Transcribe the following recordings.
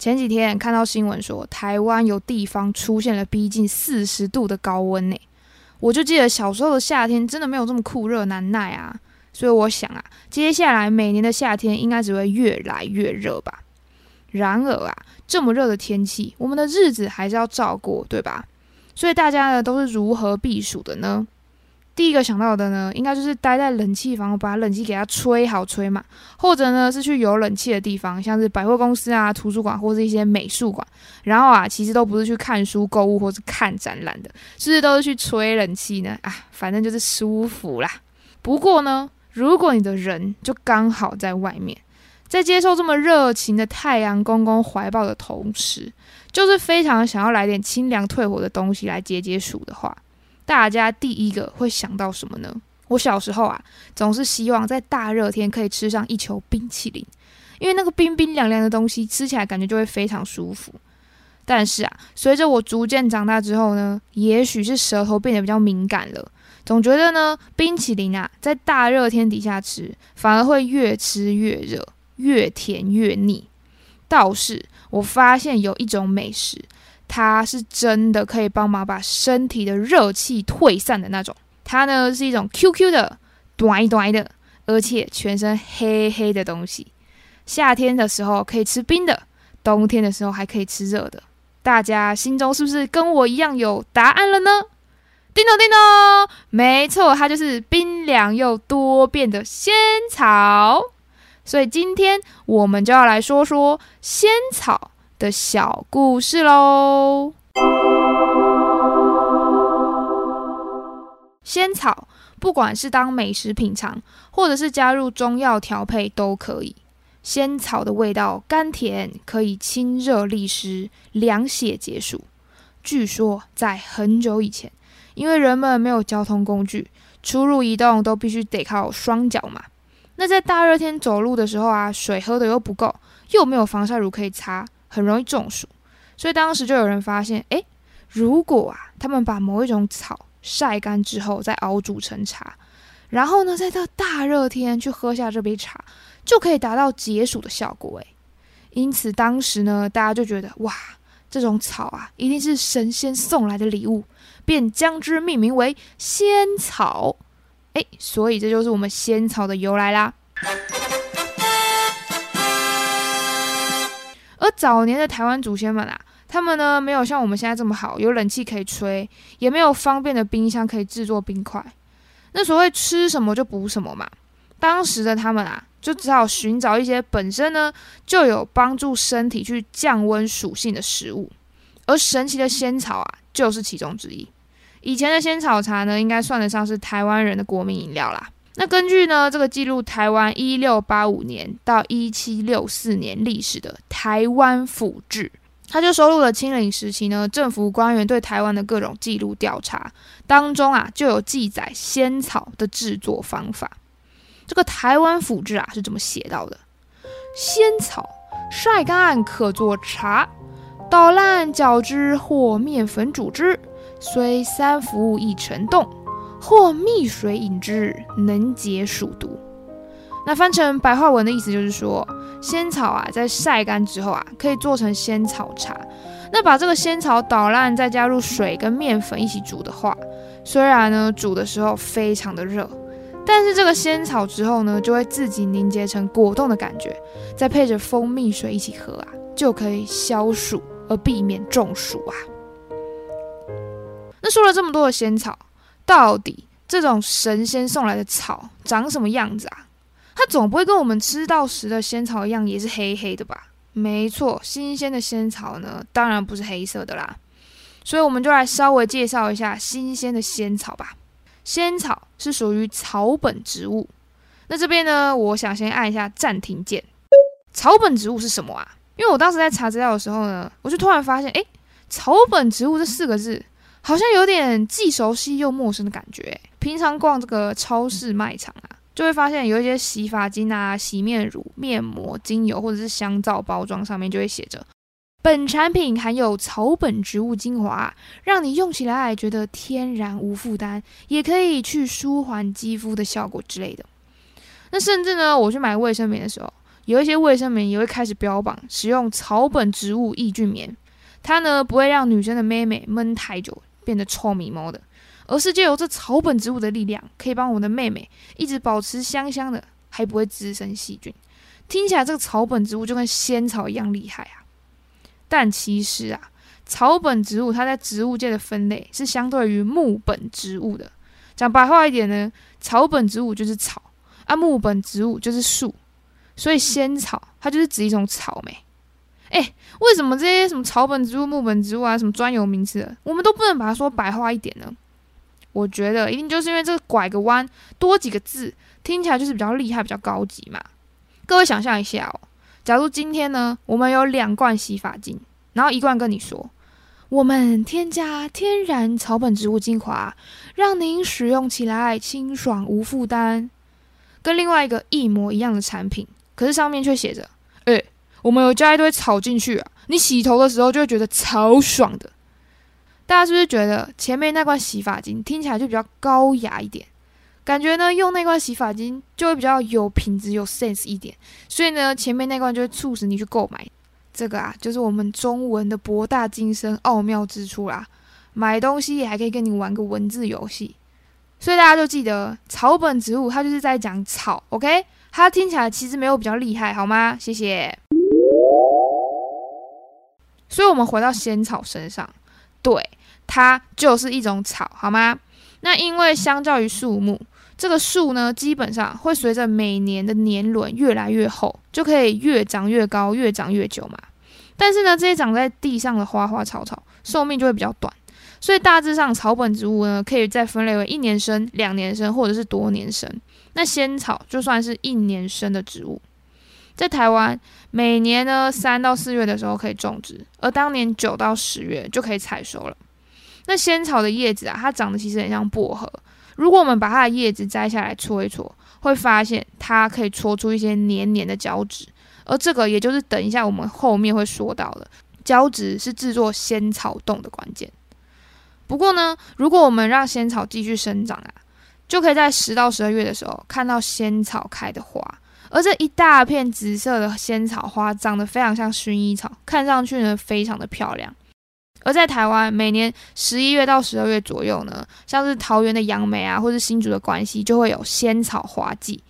前几天看到新闻说，台湾有地方出现了逼近四十度的高温呢。我就记得小时候的夏天真的没有这么酷热难耐啊。所以我想啊，接下来每年的夏天应该只会越来越热吧。然而啊，这么热的天气，我们的日子还是要照过，对吧？所以大家呢都是如何避暑的呢？第一个想到的呢，应该就是待在冷气房，把冷气给它吹好吹嘛，或者呢是去有冷气的地方，像是百货公司啊、图书馆或者一些美术馆。然后啊，其实都不是去看书、购物或是看展览的，是不是都是去吹冷气呢？啊，反正就是舒服啦。不过呢，如果你的人就刚好在外面，在接受这么热情的太阳公公怀抱的同时，就是非常想要来点清凉退火的东西来解解暑的话。大家第一个会想到什么呢？我小时候啊，总是希望在大热天可以吃上一球冰淇淋，因为那个冰冰凉凉的东西吃起来感觉就会非常舒服。但是啊，随着我逐渐长大之后呢，也许是舌头变得比较敏感了，总觉得呢，冰淇淋啊，在大热天底下吃，反而会越吃越热，越甜越腻。倒是我发现有一种美食。它是真的可以帮忙把身体的热气退散的那种。它呢是一种 QQ 的、短短的，而且全身黑黑的东西。夏天的时候可以吃冰的，冬天的时候还可以吃热的。大家心中是不是跟我一样有答案了呢？叮咚叮咚，没错，它就是冰凉又多变的仙草。所以今天我们就要来说说仙草。的小故事喽。仙草不管是当美食品尝，或者是加入中药调配都可以。仙草的味道甘甜，可以清热利湿、凉血解暑。据说在很久以前，因为人们没有交通工具，出入移动都必须得靠双脚嘛。那在大热天走路的时候啊，水喝的又不够，又没有防晒乳可以擦。很容易中暑，所以当时就有人发现，诶，如果啊，他们把某一种草晒干之后再熬煮成茶，然后呢，在这大热天去喝下这杯茶，就可以达到解暑的效果。诶，因此当时呢，大家就觉得，哇，这种草啊，一定是神仙送来的礼物，便将之命名为仙草。诶，所以这就是我们仙草的由来啦。早年的台湾祖先们啊，他们呢没有像我们现在这么好，有冷气可以吹，也没有方便的冰箱可以制作冰块。那所谓吃什么就补什么嘛。当时的他们啊，就只好寻找一些本身呢就有帮助身体去降温属性的食物。而神奇的仙草啊，就是其中之一。以前的仙草茶呢，应该算得上是台湾人的国民饮料啦。那根据呢这个记录台湾一六八五年到一七六四年历史的《台湾府志》，它就收录了清领时期呢政府官员对台湾的各种记录调查当中啊就有记载仙草的制作方法。这个《台湾府志》啊是怎么写到的？仙草晒干可做茶，捣烂搅之或面粉煮之，虽三伏易成冻。或蜜水饮之，能解暑毒。那翻成白话文的意思就是说，仙草啊，在晒干之后啊，可以做成仙草茶。那把这个仙草捣烂，再加入水跟面粉一起煮的话，虽然呢煮的时候非常的热，但是这个仙草之后呢，就会自己凝结成果冻的感觉，再配着蜂蜜水一起喝啊，就可以消暑而避免中暑啊。那说了这么多的仙草。到底这种神仙送来的草长什么样子啊？它总不会跟我们吃到时的仙草一样，也是黑黑的吧？没错，新鲜的仙草呢，当然不是黑色的啦。所以我们就来稍微介绍一下新鲜的仙草吧。仙草是属于草本植物。那这边呢，我想先按一下暂停键。草本植物是什么啊？因为我当时在查资料的时候呢，我就突然发现，诶，草本植物这四个字好像有点既熟悉又陌生的感觉。平常逛这个超市卖场啊，就会发现有一些洗发精啊、洗面乳、面膜、精油或者是香皂包装上面就会写着。本产品含有草本植物精华，让你用起来觉得天然无负担，也可以去舒缓肌肤的效果之类的。那甚至呢，我去买卫生棉的时候，有一些卫生棉也会开始标榜使用草本植物抑菌棉，它呢不会让女生的妹妹闷太久变得臭咪毛的，而是借由这草本植物的力量，可以帮我的妹妹一直保持香香的，还不会滋生细菌。听起来这个草本植物就跟仙草一样厉害啊！但其实啊，草本植物它在植物界的分类是相对于木本植物的。讲白话一点呢，草本植物就是草啊，木本植物就是树。所以仙草它就是指一种草莓。哎，为什么这些什么草本植物、木本植物啊，什么专有名词，我们都不能把它说白话一点呢？我觉得一定就是因为这个拐个弯多几个字，听起来就是比较厉害、比较高级嘛。各位想象一下哦。假如今天呢，我们有两罐洗发精，然后一罐跟你说，我们添加天然草本植物精华，让您使用起来清爽无负担，跟另外一个一模一样的产品，可是上面却写着，哎，我们有加一堆草进去啊，你洗头的时候就会觉得超爽的。大家是不是觉得前面那罐洗发精听起来就比较高雅一点？感觉呢，用那罐洗发精就会比较有品质、有 sense 一点，所以呢，前面那罐就会促使你去购买。这个啊，就是我们中文的博大精深、奥妙之处啦。买东西也还可以跟你玩个文字游戏，所以大家就记得草本植物，它就是在讲草，OK？它听起来其实没有比较厉害，好吗？谢谢。所以我们回到仙草身上，对，它就是一种草，好吗？那因为相较于树木。这个树呢，基本上会随着每年的年轮越来越厚，就可以越长越高，越长越久嘛。但是呢，这些长在地上的花花草草，寿命就会比较短。所以大致上，草本植物呢，可以再分类为一年生、两年生，或者是多年生。那仙草就算是一年生的植物，在台湾每年呢三到四月的时候可以种植，而当年九到十月就可以采收了。那仙草的叶子啊，它长得其实很像薄荷。如果我们把它的叶子摘下来搓一搓，会发现它可以搓出一些黏黏的胶质，而这个也就是等一下我们后面会说到的，胶质是制作仙草冻的关键。不过呢，如果我们让仙草继续生长啊，就可以在十到十二月的时候看到仙草开的花，而这一大片紫色的仙草花长得非常像薰衣草，看上去呢非常的漂亮。而在台湾，每年十一月到十二月左右呢，像是桃园的杨梅啊，或是新竹的关系，就会有仙草花季。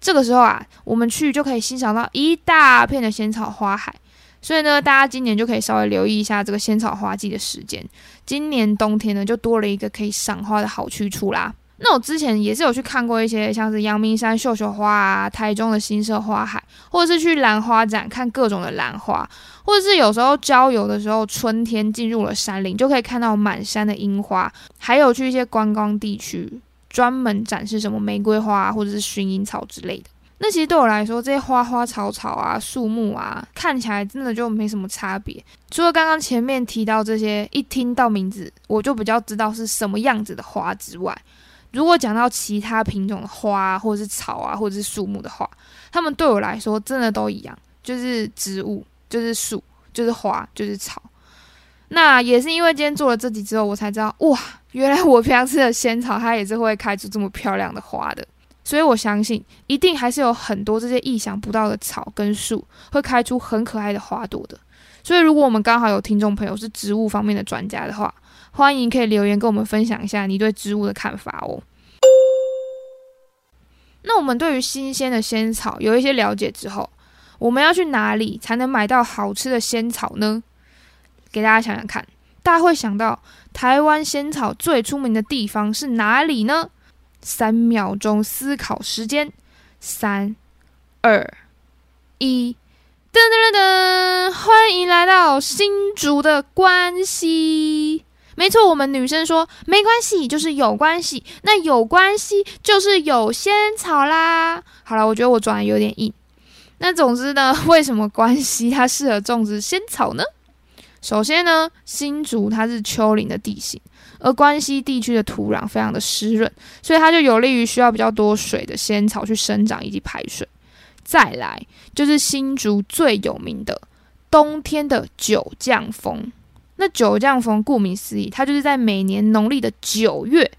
这个时候啊，我们去就可以欣赏到一大片的仙草花海。所以呢，大家今年就可以稍微留意一下这个仙草花季的时间。今年冬天呢，就多了一个可以赏花的好去处啦。那我之前也是有去看过一些，像是阳明山绣球花啊，台中的新社花海，或者是去兰花展看各种的兰花，或者是有时候郊游的时候，春天进入了山林，就可以看到满山的樱花，还有去一些观光地区，专门展示什么玫瑰花或者是薰衣草之类的。那其实对我来说，这些花花草草啊、树木啊，看起来真的就没什么差别，除了刚刚前面提到这些，一听到名字我就比较知道是什么样子的花之外。如果讲到其他品种的花，或者是草啊，或者是树木的话，它们对我来说真的都一样，就是植物，就是树，就是花，就是草。那也是因为今天做了这集之后，我才知道，哇，原来我平常吃的仙草，它也是会开出这么漂亮的花的。所以我相信，一定还是有很多这些意想不到的草跟树，会开出很可爱的花朵的。所以，如果我们刚好有听众朋友是植物方面的专家的话，欢迎可以留言跟我们分享一下你对植物的看法哦。那我们对于新鲜的仙草有一些了解之后，我们要去哪里才能买到好吃的仙草呢？给大家想想看，大家会想到台湾仙草最出名的地方是哪里呢？三秒钟思考时间，三、二、一，噔噔噔噔，欢迎来到新竹的关西。没错，我们女生说没关系，就是有关系。那有关系就是有仙草啦。好了，我觉得我转的有点硬。那总之呢，为什么关系它适合种植仙草呢？首先呢，新竹它是丘陵的地形，而关西地区的土壤非常的湿润，所以它就有利于需要比较多水的仙草去生长以及排水。再来就是新竹最有名的冬天的九降风。那九降风顾名思义，它就是在每年农历的九月，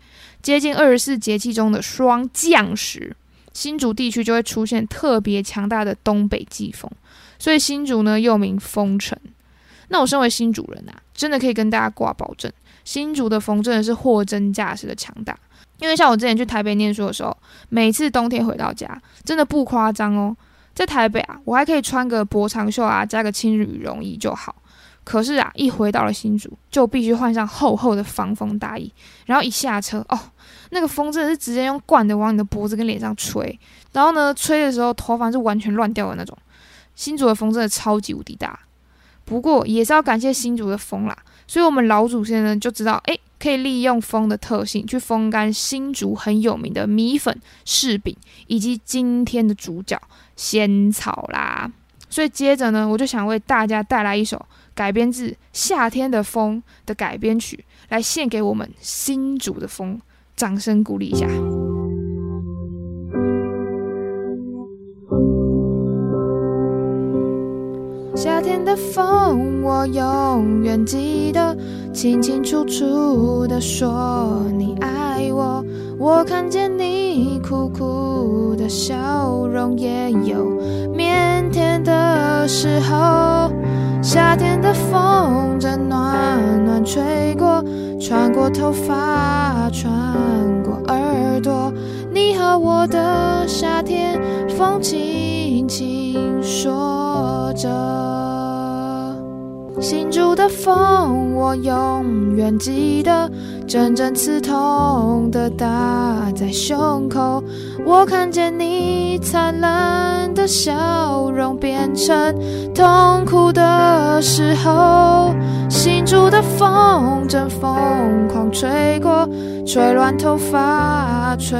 接近二十四节气中的霜降时，新竹地区就会出现特别强大的东北季风，所以新竹呢又名风城。那我身为新主人啊，真的可以跟大家挂保证，新竹的风真的是货真价实的强大。因为像我之前去台北念书的时候，每次冬天回到家，真的不夸张哦，在台北啊，我还可以穿个薄长袖啊，加个轻羽绒衣就好。可是啊，一回到了新竹，就必须换上厚厚的防风大衣，然后一下车哦，那个风真的是直接用灌的往你的脖子跟脸上吹，然后呢，吹的时候头发是完全乱掉的那种。新竹的风真的超级无敌大。不过也是要感谢新竹的风啦，所以我们老祖先呢就知道，哎，可以利用风的特性去风干新竹很有名的米粉、柿饼，以及今天的主角仙草啦。所以接着呢，我就想为大家带来一首改编自《夏天的风》的改编曲，来献给我们新竹的风，掌声鼓励一下。夏天的风，我永远记得，清清楚楚的说你爱我。我看见你苦苦的笑容，也有腼腆的时候。夏天的风正暖暖吹过，穿过头发，穿过耳朵。你和我的夏天，风轻轻说着。新竹的风，我永远记得，阵阵刺痛的打在胸口。我看见你灿烂的笑容变成痛苦的时候。新竹的风正疯狂吹过，吹乱头发，吹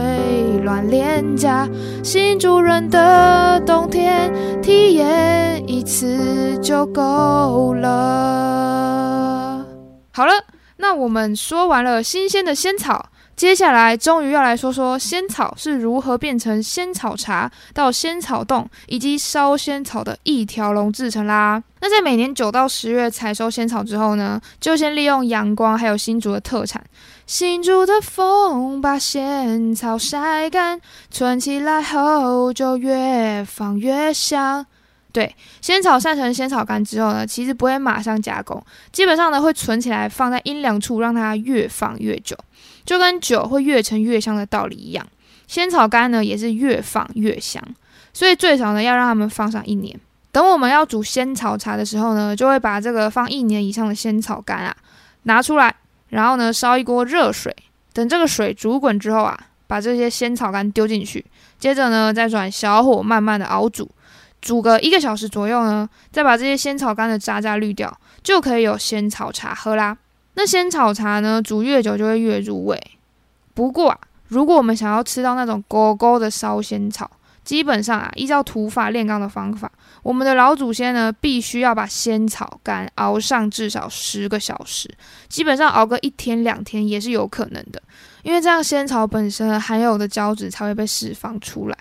乱脸颊。新竹人的冬天，体验一次就够了。好了，那我们说完了新鲜的仙草。接下来，终于要来说说仙草是如何变成仙草茶，到仙草冻以及烧仙草的一条龙制成啦。那在每年九到十月采收仙草之后呢，就先利用阳光还有新竹的特产，新竹的风把仙草晒干，存起来后就越放越香。对，仙草晒成仙草干之后呢，其实不会马上加工，基本上呢会存起来放在阴凉处，让它越放越久。就跟酒会越陈越香的道理一样，仙草干呢也是越放越香，所以最少呢要让他们放上一年。等我们要煮仙草茶的时候呢，就会把这个放一年以上的仙草干啊拿出来，然后呢烧一锅热水，等这个水煮滚之后啊，把这些仙草干丢进去，接着呢再转小火慢慢的熬煮，煮个一个小时左右呢，再把这些仙草干的渣渣滤掉，就可以有仙草茶喝啦。那仙草茶呢，煮越久就会越入味。不过啊，如果我们想要吃到那种勾勾的烧仙草，基本上啊，依照土法炼钢的方法，我们的老祖先呢，必须要把仙草干熬上至少十个小时，基本上熬个一天两天也是有可能的，因为这样仙草本身含有的胶质才会被释放出来。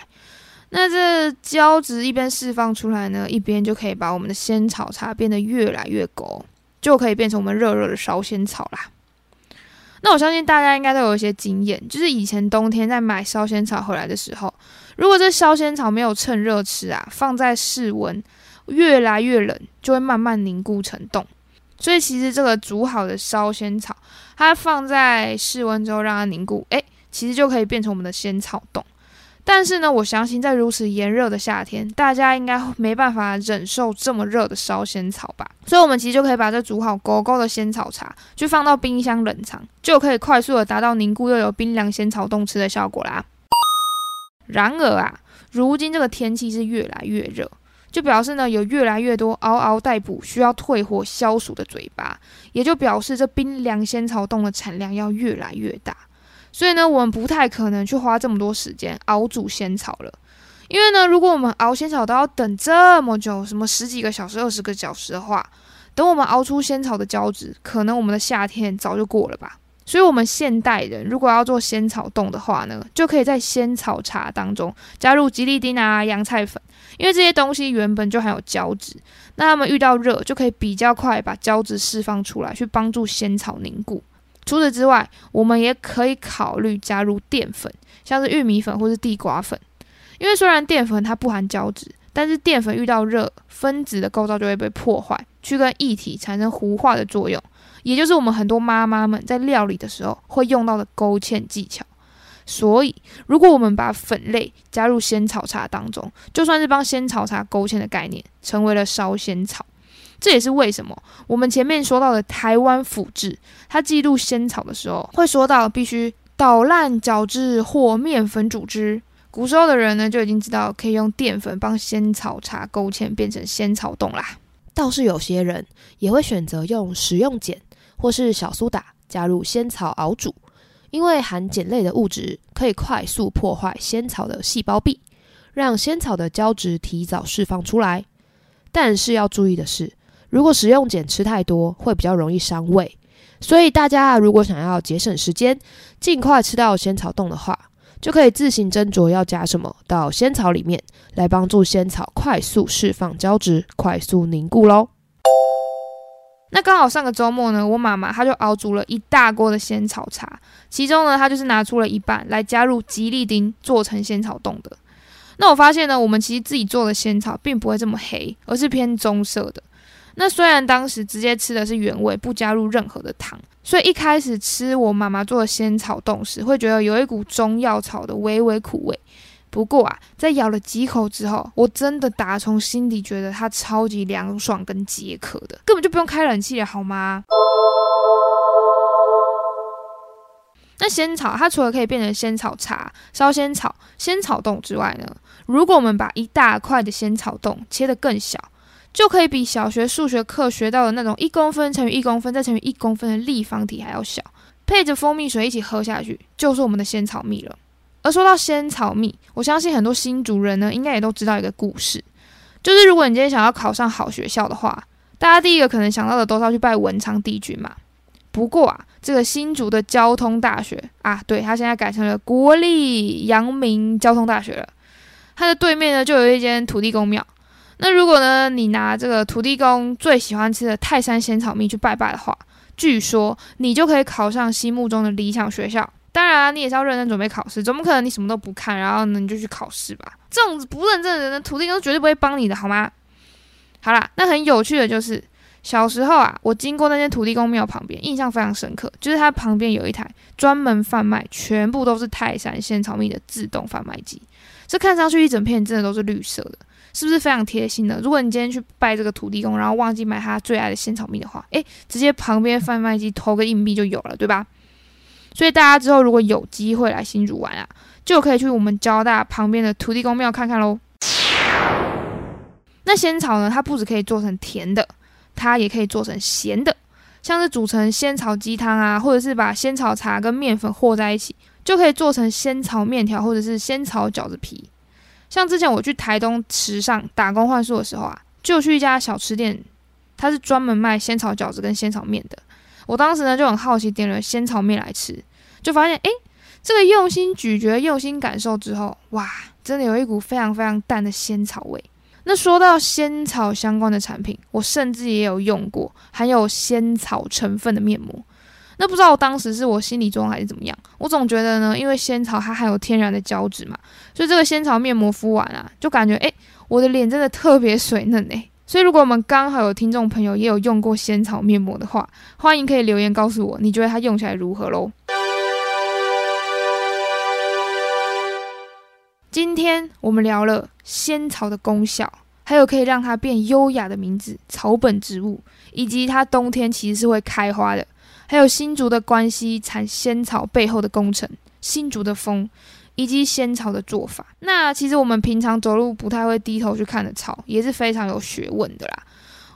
那这胶质一边释放出来呢，一边就可以把我们的仙草茶变得越来越勾。就可以变成我们热热的烧仙草啦。那我相信大家应该都有一些经验，就是以前冬天在买烧仙草回来的时候，如果这烧仙草没有趁热吃啊，放在室温越来越冷，就会慢慢凝固成冻。所以其实这个煮好的烧仙草，它放在室温之后让它凝固，诶，其实就可以变成我们的仙草冻。但是呢，我相信在如此炎热的夏天，大家应该没办法忍受这么热的烧仙草吧？所以，我们其实就可以把这煮好勾勾的仙草茶，去放到冰箱冷藏，就可以快速的达到凝固又有冰凉仙草冻吃的效果啦。然而啊，如今这个天气是越来越热，就表示呢有越来越多嗷嗷待哺、需要退火消暑的嘴巴，也就表示这冰凉仙草冻的产量要越来越大。所以呢，我们不太可能去花这么多时间熬煮仙草了，因为呢，如果我们熬仙草都要等这么久，什么十几个小时、二十个小时的话，等我们熬出仙草的胶质，可能我们的夏天早就过了吧。所以，我们现代人如果要做仙草冻的话呢，就可以在仙草茶当中加入吉利丁啊、洋菜粉，因为这些东西原本就含有胶质，那它们遇到热就可以比较快把胶质释放出来，去帮助仙草凝固。除此之外，我们也可以考虑加入淀粉，像是玉米粉或是地瓜粉，因为虽然淀粉它不含胶质，但是淀粉遇到热，分子的构造就会被破坏，去跟液体产生糊化的作用。也就是我们很多妈妈们在料理的时候会用到的勾芡技巧，所以如果我们把粉类加入仙草茶当中，就算是帮仙草茶勾芡的概念，成为了烧仙草。这也是为什么我们前面说到的台湾府志，它记录仙草的时候会说到必须捣烂搅制或面粉煮汁。古时候的人呢就已经知道可以用淀粉帮仙草茶勾芡，变成仙草冻啦。倒是有些人也会选择用食用碱。或是小苏打加入仙草熬煮，因为含碱类的物质可以快速破坏仙草的细胞壁，让仙草的胶质提早释放出来。但是要注意的是，如果食用碱吃太多，会比较容易伤胃。所以大家如果想要节省时间，尽快吃到仙草冻的话，就可以自行斟酌要加什么到仙草里面，来帮助仙草快速释放胶质，快速凝固喽。那刚好上个周末呢，我妈妈她就熬煮了一大锅的仙草茶，其中呢，她就是拿出了一半来加入吉利丁做成仙草冻的。那我发现呢，我们其实自己做的仙草并不会这么黑，而是偏棕色的。那虽然当时直接吃的是原味，不加入任何的糖，所以一开始吃我妈妈做的仙草冻时，会觉得有一股中药草的微微苦味。不过啊，在咬了几口之后，我真的打从心底觉得它超级凉爽跟解渴的，根本就不用开冷气了，好吗？那仙草它除了可以变成仙草茶、烧仙草、仙草冻之外呢，如果我们把一大块的仙草冻切得更小，就可以比小学数学课学到的那种一公分乘以一公分再乘以一公分的立方体还要小，配着蜂蜜水一起喝下去，就是我们的仙草蜜了。而说到仙草蜜，我相信很多新竹人呢，应该也都知道一个故事，就是如果你今天想要考上好学校的话，大家第一个可能想到的都是要去拜文昌帝君嘛。不过啊，这个新竹的交通大学啊，对，它现在改成了国立阳明交通大学了。它的对面呢，就有一间土地公庙。那如果呢，你拿这个土地公最喜欢吃的泰山仙草蜜去拜拜的话，据说你就可以考上心目中的理想学校。当然啊，你也是要认真准备考试，怎么可能你什么都不看，然后呢你就去考试吧？这种不认真的人，土地公绝对不会帮你的，好吗？好啦，那很有趣的就是，小时候啊，我经过那间土地公庙旁边，印象非常深刻，就是它旁边有一台专门贩卖全部都是泰山仙草蜜的自动贩卖机，这看上去一整片真的都是绿色的，是不是非常贴心的？如果你今天去拜这个土地公，然后忘记买他最爱的仙草蜜的话，诶，直接旁边贩卖机投个硬币就有了，对吧？所以大家之后如果有机会来新竹玩啊，就可以去我们交大旁边的土地公庙看看喽。那仙草呢，它不止可以做成甜的，它也可以做成咸的，像是煮成仙草鸡汤啊，或者是把仙草茶跟面粉和在一起，就可以做成仙草面条或者是仙草饺子皮。像之前我去台东池上打工换宿的时候啊，就去一家小吃店，它是专门卖仙草饺子跟仙草面的。我当时呢就很好奇，点了仙草面来吃，就发现哎，这个用心咀嚼、用心感受之后，哇，真的有一股非常非常淡的仙草味。那说到仙草相关的产品，我甚至也有用过含有仙草成分的面膜。那不知道我当时是我心理作用还是怎么样，我总觉得呢，因为仙草它含有天然的胶质嘛，所以这个仙草面膜敷完啊，就感觉哎，我的脸真的特别水嫩哎。所以，如果我们刚好有听众朋友也有用过仙草面膜的话，欢迎可以留言告诉我，你觉得它用起来如何喽？今天我们聊了仙草的功效，还有可以让它变优雅的名字——草本植物，以及它冬天其实是会开花的，还有新竹的关系产仙草背后的工程——新竹的风。以及仙草的做法，那其实我们平常走路不太会低头去看的草，也是非常有学问的啦。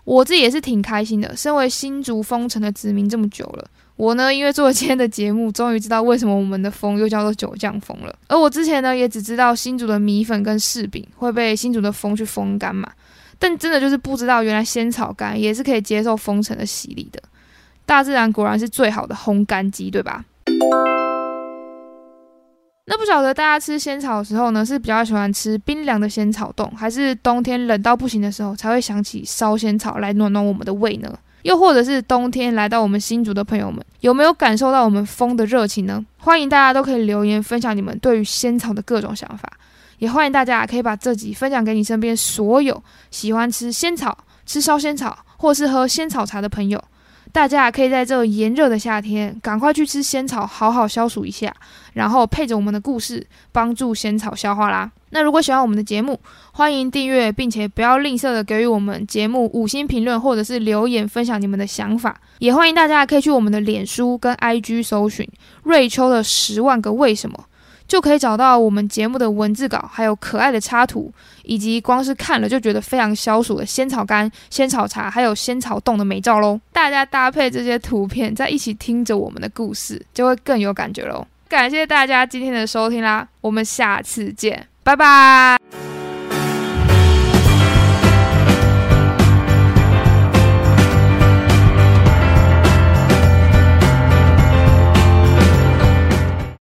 我自己也是挺开心的。身为新竹风城的子民这么久了，我呢因为做了今天的节目，终于知道为什么我们的风又叫做九降风了。而我之前呢也只知道新竹的米粉跟柿饼会被新竹的风去风干嘛，但真的就是不知道，原来仙草干也是可以接受风尘的洗礼的。大自然果然是最好的烘干机，对吧？那不晓得大家吃仙草的时候呢，是比较喜欢吃冰凉的仙草冻，还是冬天冷到不行的时候才会想起烧仙草来暖暖我们的胃呢？又或者是冬天来到我们新竹的朋友们，有没有感受到我们风的热情呢？欢迎大家都可以留言分享你们对于仙草的各种想法，也欢迎大家可以把这集分享给你身边所有喜欢吃仙草、吃烧仙草或是喝仙草茶的朋友。大家可以在这炎热的夏天，赶快去吃仙草，好好消暑一下，然后配着我们的故事，帮助仙草消化啦。那如果喜欢我们的节目，欢迎订阅，并且不要吝啬的给予我们节目五星评论，或者是留言分享你们的想法。也欢迎大家可以去我们的脸书跟 IG 搜寻瑞秋的十万个为什么。就可以找到我们节目的文字稿，还有可爱的插图，以及光是看了就觉得非常消暑的仙草干、仙草茶，还有仙草冻的美照喽。大家搭配这些图片，在一起听着我们的故事，就会更有感觉喽。感谢大家今天的收听啦，我们下次见，拜拜。